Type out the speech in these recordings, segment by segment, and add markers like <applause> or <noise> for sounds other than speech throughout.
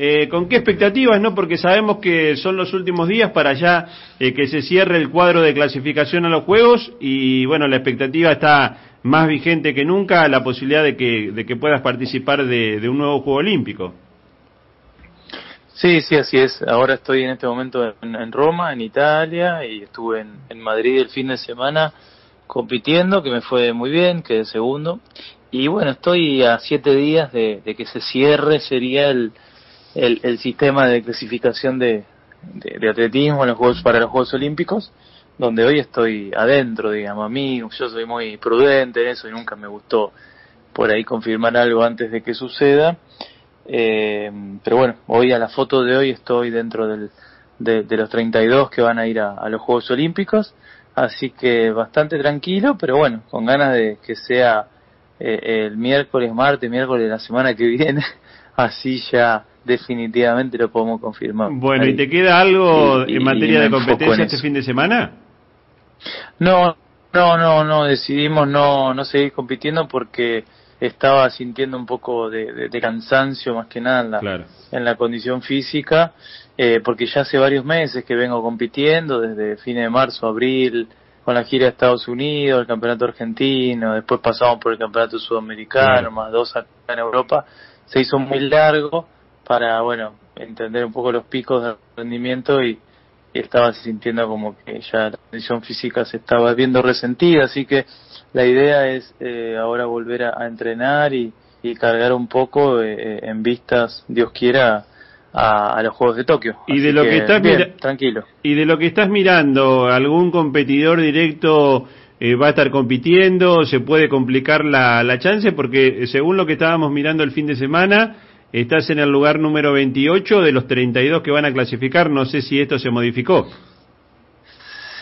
eh, ¿con qué expectativas, no? Porque sabemos que son los últimos días para ya eh, que se cierre el cuadro de clasificación a los Juegos y, bueno, la expectativa está más vigente que nunca, la posibilidad de que, de que puedas participar de, un nuevo Juego Olímpico. Sí, sí, así es. Ahora estoy en este momento en, Roma, en Italia, y estuve en, Madrid el fin de semana compitiendo, que me fue muy bien, quedé segundo. Y bueno, estoy a siete días de, que se cierre, sería el, el, sistema de clasificación de, de, atletismo en los Juegos, para los Juegos Olímpicos, donde hoy estoy adentro, digamos. A mí, yo soy muy prudente en eso y nunca me gustó por ahí confirmar algo antes de que suceda. Eh, pero bueno, hoy a la foto de hoy estoy dentro del, de, de los 32 que van a ir a los Juegos Olímpicos. Así que bastante tranquilo, pero bueno, con ganas de que sea eh, el miércoles, martes, miércoles de la semana que viene, <laughs> así ya definitivamente lo podemos confirmar. Bueno, ¿y te queda algo en materia de competencia este fin de semana? No, no, no, no, decidimos no, no seguir compitiendo porque estaba sintiendo un poco de, cansancio más que nada en la, en la condición física, eh, porque ya hace varios meses que vengo compitiendo, desde fines de marzo, abril, con la gira de Estados Unidos, el campeonato argentino, después pasamos por el campeonato sudamericano, más dos acá en Europa, se hizo muy largo para, bueno, entender un poco los picos de rendimiento y, estaba sintiendo como que ya la condición física se estaba viendo resentida, así que la idea es eh, ahora volver a, entrenar y, cargar un poco eh, eh, en vistas, Dios quiera, a, los Juegos de Tokio. Y de lo que, estás tranquilo. Y de lo que estás mirando, algún competidor directo eh, va a estar compitiendo, se puede complicar la, la chance porque eh, según lo que estábamos mirando el fin de semana, estás en el lugar número 28 de los 32 que van a clasificar, no sé si esto se modificó.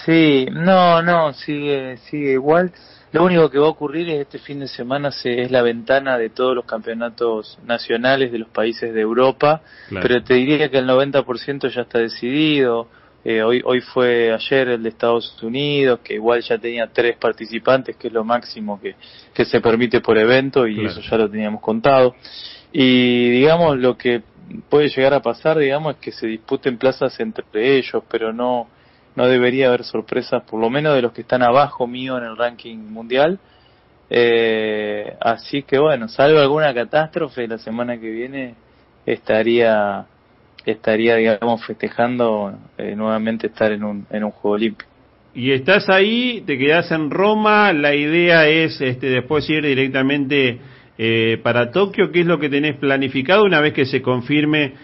Sí, no, no, sigue sigue igual. Lo único que va a ocurrir es este fin de semana se, es la ventana de todos los campeonatos nacionales de los países de Europa, pero te diría que el 90% ya está decidido. Eh, hoy, hoy fue ayer el de Estados Unidos, que igual ya tenía tres participantes, que es lo máximo que, que se permite por evento, y eso ya lo teníamos contado. Y digamos, lo que puede llegar a pasar, digamos, es que se disputen plazas entre ellos, pero no, no debería haber sorpresas, por lo menos de los que están abajo mío en el ranking mundial. Eh, así que bueno, salvo alguna catástrofe, la semana que viene estaría, estaría digamos, festejando eh, nuevamente estar en un, en un Juego Olímpico. Y estás ahí, te quedas en Roma, la idea es este, después ir directamente eh, para Tokio, ¿qué es lo que tenés planificado una vez que se confirme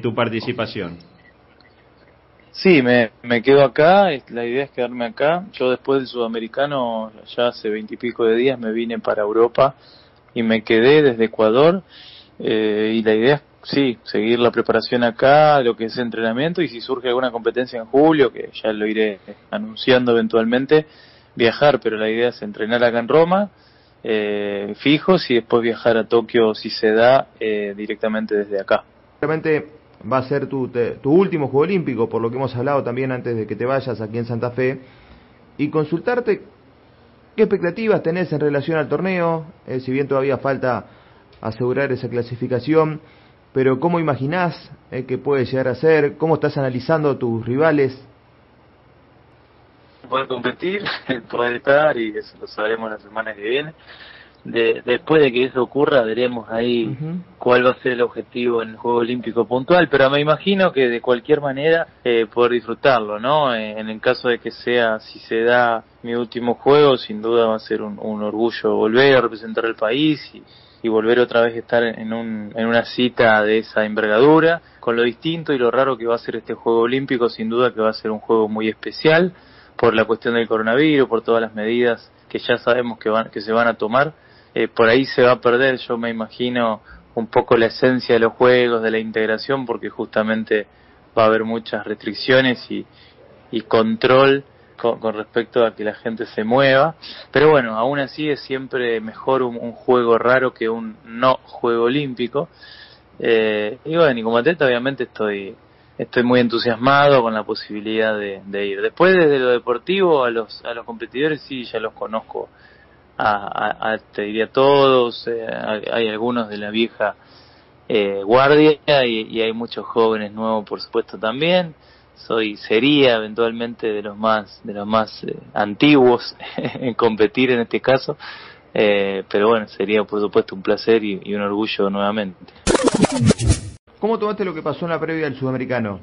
tu participación? Sí, me, me quedo acá, la idea es quedarme acá. Yo después del sudamericano, ya hace veintipico de días, me vine para Europa y me quedé desde Ecuador. Eh, y la idea es, sí, seguir la preparación acá, lo que es entrenamiento, y si surge alguna competencia en julio, que ya lo iré anunciando eventualmente, viajar, pero la idea es entrenar acá en Roma, eh, fijos, y después viajar a Tokio si se da eh, directamente desde acá. Realmente va a ser tu, tu último Juego Olímpico, por lo que hemos hablado también antes de que te vayas aquí en Santa Fe, y consultarte qué expectativas tenés en relación al torneo, eh, si bien todavía falta asegurar esa clasificación, pero cómo imaginás eh, que puede llegar a ser, cómo estás analizando tus rivales. Poder competir, <laughs> poder estar, y eso lo sabremos la semana que viene. De, después de que eso ocurra veremos ahí cuál va a ser el objetivo en el Juego Olímpico puntual, pero me imagino que de cualquier manera eh, poder disfrutarlo, ¿no? Eh, en, el caso de que sea, si se da mi último juego, sin duda va a ser un, orgullo volver a representar al país y, y volver otra vez a estar en, un, en una cita de esa envergadura, con lo distinto y lo raro que va a ser este Juego Olímpico, sin duda que va a ser un juego muy especial por la cuestión del coronavirus, por todas las medidas que ya sabemos que, van, que se van a tomar eh, por ahí se va a perder, yo me imagino, un poco la esencia de los juegos, de la integración, porque justamente va a haber muchas restricciones y, control con, respecto a que la gente se mueva. Pero bueno, aún así es siempre mejor un, juego raro que un no juego olímpico. Eh, y bueno, y como atleta obviamente estoy estoy muy entusiasmado con la posibilidad de, de ir. Después desde lo deportivo a los a los competidores sí ya los conozco a, te diría todos, eh, hay algunos de la vieja eh, guardia y, hay muchos jóvenes nuevos, por supuesto, también. Soy, sería eventualmente de los más, de los más eh, antiguos <laughs> en competir en este caso. Eh, pero bueno, sería por supuesto un placer y, y un orgullo nuevamente. ¿Cómo tomaste lo que pasó en la previa del sudamericano?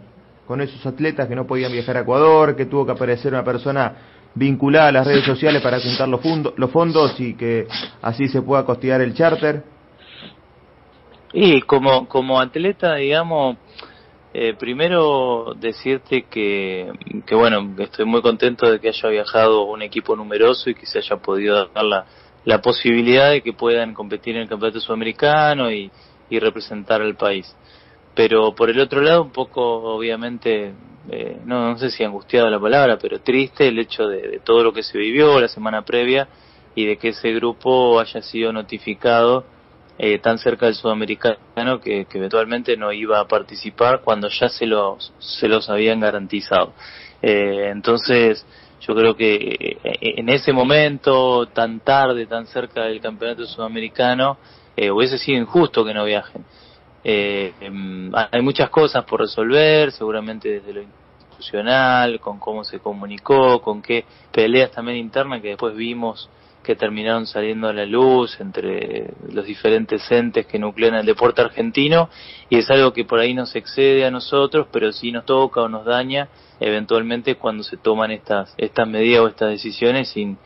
Con esos atletas que no podían viajar a Ecuador, que tuvo que aparecer una persona vinculada a las redes sociales para juntar los, fondos y que así se pueda costear el charter. Y como, como atleta, digamos, eh, primero decirte que, bueno, estoy muy contento de que haya viajado un equipo numeroso y que se haya podido dar la, la posibilidad de que puedan competir en el campeonato sudamericano y representar al país. Pero por el otro lado, un poco, obviamente, eh, no, no sé si angustiado la palabra, pero triste el hecho de, todo lo que se vivió la semana previa y de que ese grupo haya sido notificado eh, tan cerca del sudamericano que, eventualmente no iba a participar cuando ya se los, se los habían garantizado. Eh, entonces, yo creo que en ese momento, tan tarde, tan cerca del campeonato sudamericano, hubiese sido injusto que no viajen. Eh, em, hay muchas cosas por resolver, seguramente desde lo institucional, con cómo se comunicó, con qué peleas también internas que después vimos que terminaron saliendo a la luz entre los diferentes entes que nuclean el deporte argentino y es algo que por ahí nos excede a nosotros, pero sí nos toca o nos daña eventualmente cuando se toman estas, estas medidas o estas decisiones sin,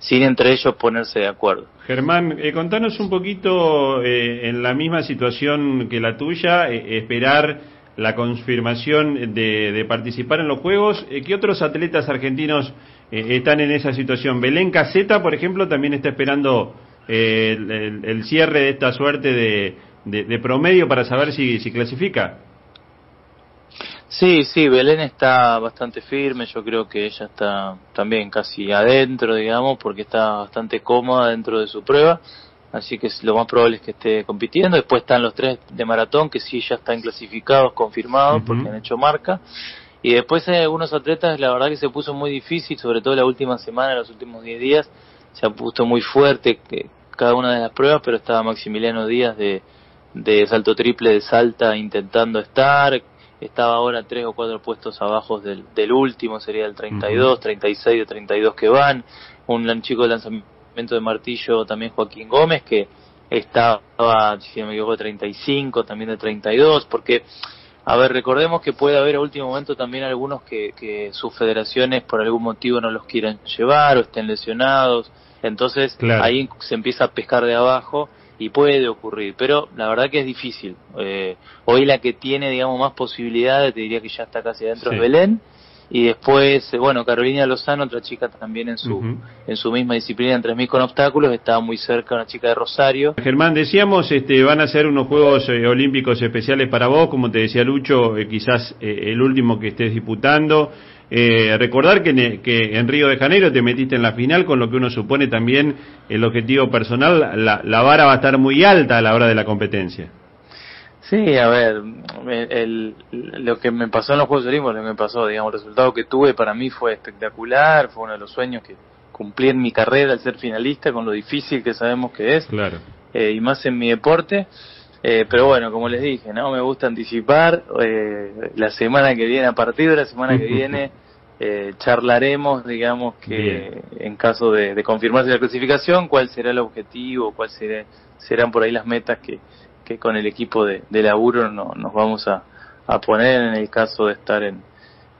sin entre ellos ponerse de acuerdo. Germán, eh, contanos un poquito eh, en la misma situación que la tuya, eh, esperar la confirmación de, participar en los Juegos. ¿Qué otros atletas argentinos están en esa situación? Belén Caseta, por ejemplo, también está esperando el, cierre de esta suerte de, de promedio para saber si, si clasifica. Sí, sí, Belén está bastante firme, yo creo que ella está también casi adentro, digamos, porque está bastante cómoda dentro de su prueba, así que lo más probable es que esté compitiendo. Después están los tres de maratón, que sí ya están clasificados, confirmados, porque han hecho marca. Y después hay algunos atletas, la verdad que se puso muy difícil, sobre todo la última semana, los últimos 10 días, se ha puesto muy fuerte que cada una de las pruebas, pero estaba Maximiliano Díaz de, de salto triple de Salta intentando estar, estaba ahora tres o cuatro puestos abajo del, del último, sería el 32, 36 o 32 que van, un chico de lanzamiento de martillo también Joaquín Gómez que estaba, si no me equivoco, 35, también de 32, porque, a ver, recordemos que puede haber a último momento también algunos que, que sus federaciones por algún motivo no los quieran llevar o estén lesionados, entonces ahí se empieza a pescar de abajo y puede ocurrir, pero la verdad que es difícil. Eh, hoy la que tiene, digamos, más posibilidades, te diría que ya está casi adentro de Belén, y después, eh, bueno, Carolina Lozano, otra chica también en su, en su misma disciplina en 3.000 con obstáculos, estaba muy cerca, una chica de Rosario. Germán, decíamos, este, van a ser unos Juegos eh, Olímpicos especiales para vos, como te decía Lucho, quizás el último que estés disputando. Eh, recordar que, que, en Río de Janeiro te metiste en la final, con lo que uno supone también el objetivo personal, la, la vara va a estar muy alta a la hora de la competencia. Sí, a ver, el, lo que me pasó en los Juegos Olímpicos, lo que me pasó, digamos, el resultado que tuve para mí fue espectacular, fue uno de los sueños que cumplí en mi carrera al ser finalista, con lo difícil que sabemos que es, claro. Eh, y más en mi deporte. Eh, pero bueno, como les dije, no me gusta anticipar. Eh, la semana que viene, a partir de la semana que <laughs> viene, eh, charlaremos, digamos, que en caso de, confirmarse la clasificación, cuál será el objetivo, cuáles serán por ahí las metas que, que con el equipo de, de laburo no, nos vamos a, a, poner en el caso de estar en,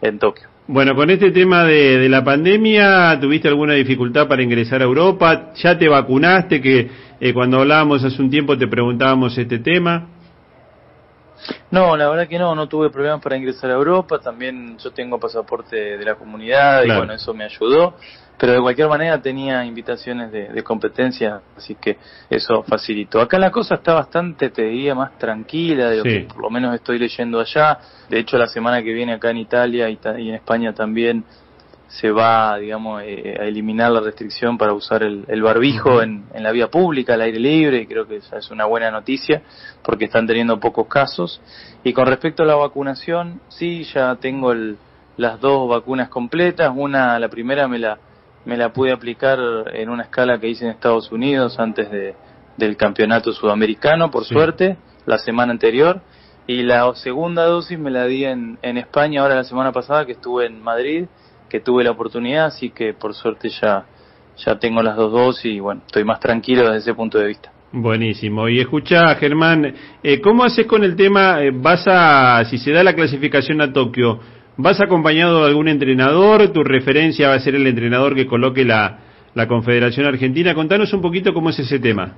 en Tokio. Bueno, con este tema de, de, la pandemia, ¿tuviste alguna dificultad para ingresar a Europa? ¿Ya te vacunaste? Que eh, cuando hablábamos hace un tiempo te preguntábamos este tema. No, la verdad que no, no tuve problemas para ingresar a Europa, también yo tengo pasaporte de la comunidad y bueno, eso me ayudó, pero de cualquier manera tenía invitaciones de, competencia, así que eso facilitó. Acá la cosa está bastante, te diría, más tranquila de lo que por lo menos estoy leyendo allá, de hecho la semana que viene acá en Italia y en España también se va, digamos, eh, a eliminar la restricción para usar el, barbijo en, la vía pública, al aire libre, y creo que esa es una buena noticia porque están teniendo pocos casos. Y con respecto a la vacunación, sí, ya tengo las dos vacunas completas. Una, la primera me la, me la pude aplicar en una escala que hice en Estados Unidos antes de, del campeonato sudamericano, por suerte, la semana anterior y la segunda dosis me la di en, en España ahora la semana pasada que estuve en Madrid, que tuve la oportunidad, así que por suerte ya, ya tengo las dos dosis y bueno, estoy más tranquilo desde ese punto de vista. Buenísimo. Y escucha, Germán, eh, ¿cómo haces con el tema? Eh, ¿Vas a, si se da la clasificación a Tokio, vas acompañado de algún entrenador? ¿Tu referencia va a ser el entrenador que coloque la, la Confederación Argentina? Contanos un poquito cómo es ese tema.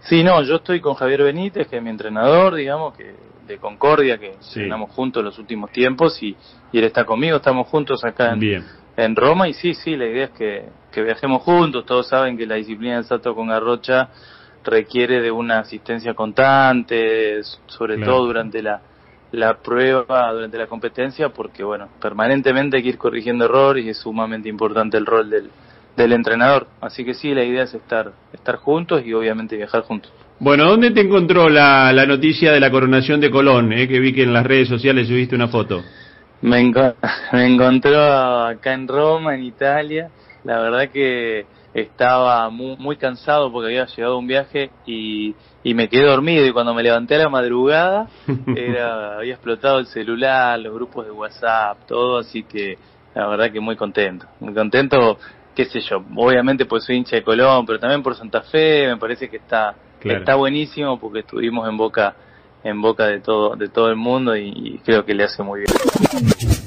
Sí, no, yo estoy con Javier Benítez, que es mi entrenador, digamos, que de Concordia, que entrenamos juntos los últimos tiempos y, y, él está conmigo, estamos juntos acá en, en, Roma y sí, sí, la idea es que, que, viajemos juntos, todos saben que la disciplina del salto con garrocha requiere de una asistencia constante, sobre todo durante la, la prueba, durante la competencia, porque bueno, permanentemente hay que ir corrigiendo errores y es sumamente importante el rol del, del entrenador. Así que sí, la idea es estar, estar juntos y obviamente viajar juntos. Bueno, ¿dónde te encontró la, la noticia de la coronación de Colón? Eh? Que vi que en las redes sociales subiste una foto. Me, <laughs> me encontró acá en Roma, en Italia. La verdad que estaba muy, muy cansado porque había llegado un viaje y, y me quedé dormido y cuando me levanté a la madrugada <laughs> era, había explotado el celular, los grupos de WhatsApp, todo, así que la verdad que muy contento, muy contento qué sé yo, obviamente pues soy hincha de Colón, pero también por Santa Fe, me parece que está está buenísimo porque estuvimos en boca en boca de todo de todo el mundo y creo que le hace muy bien.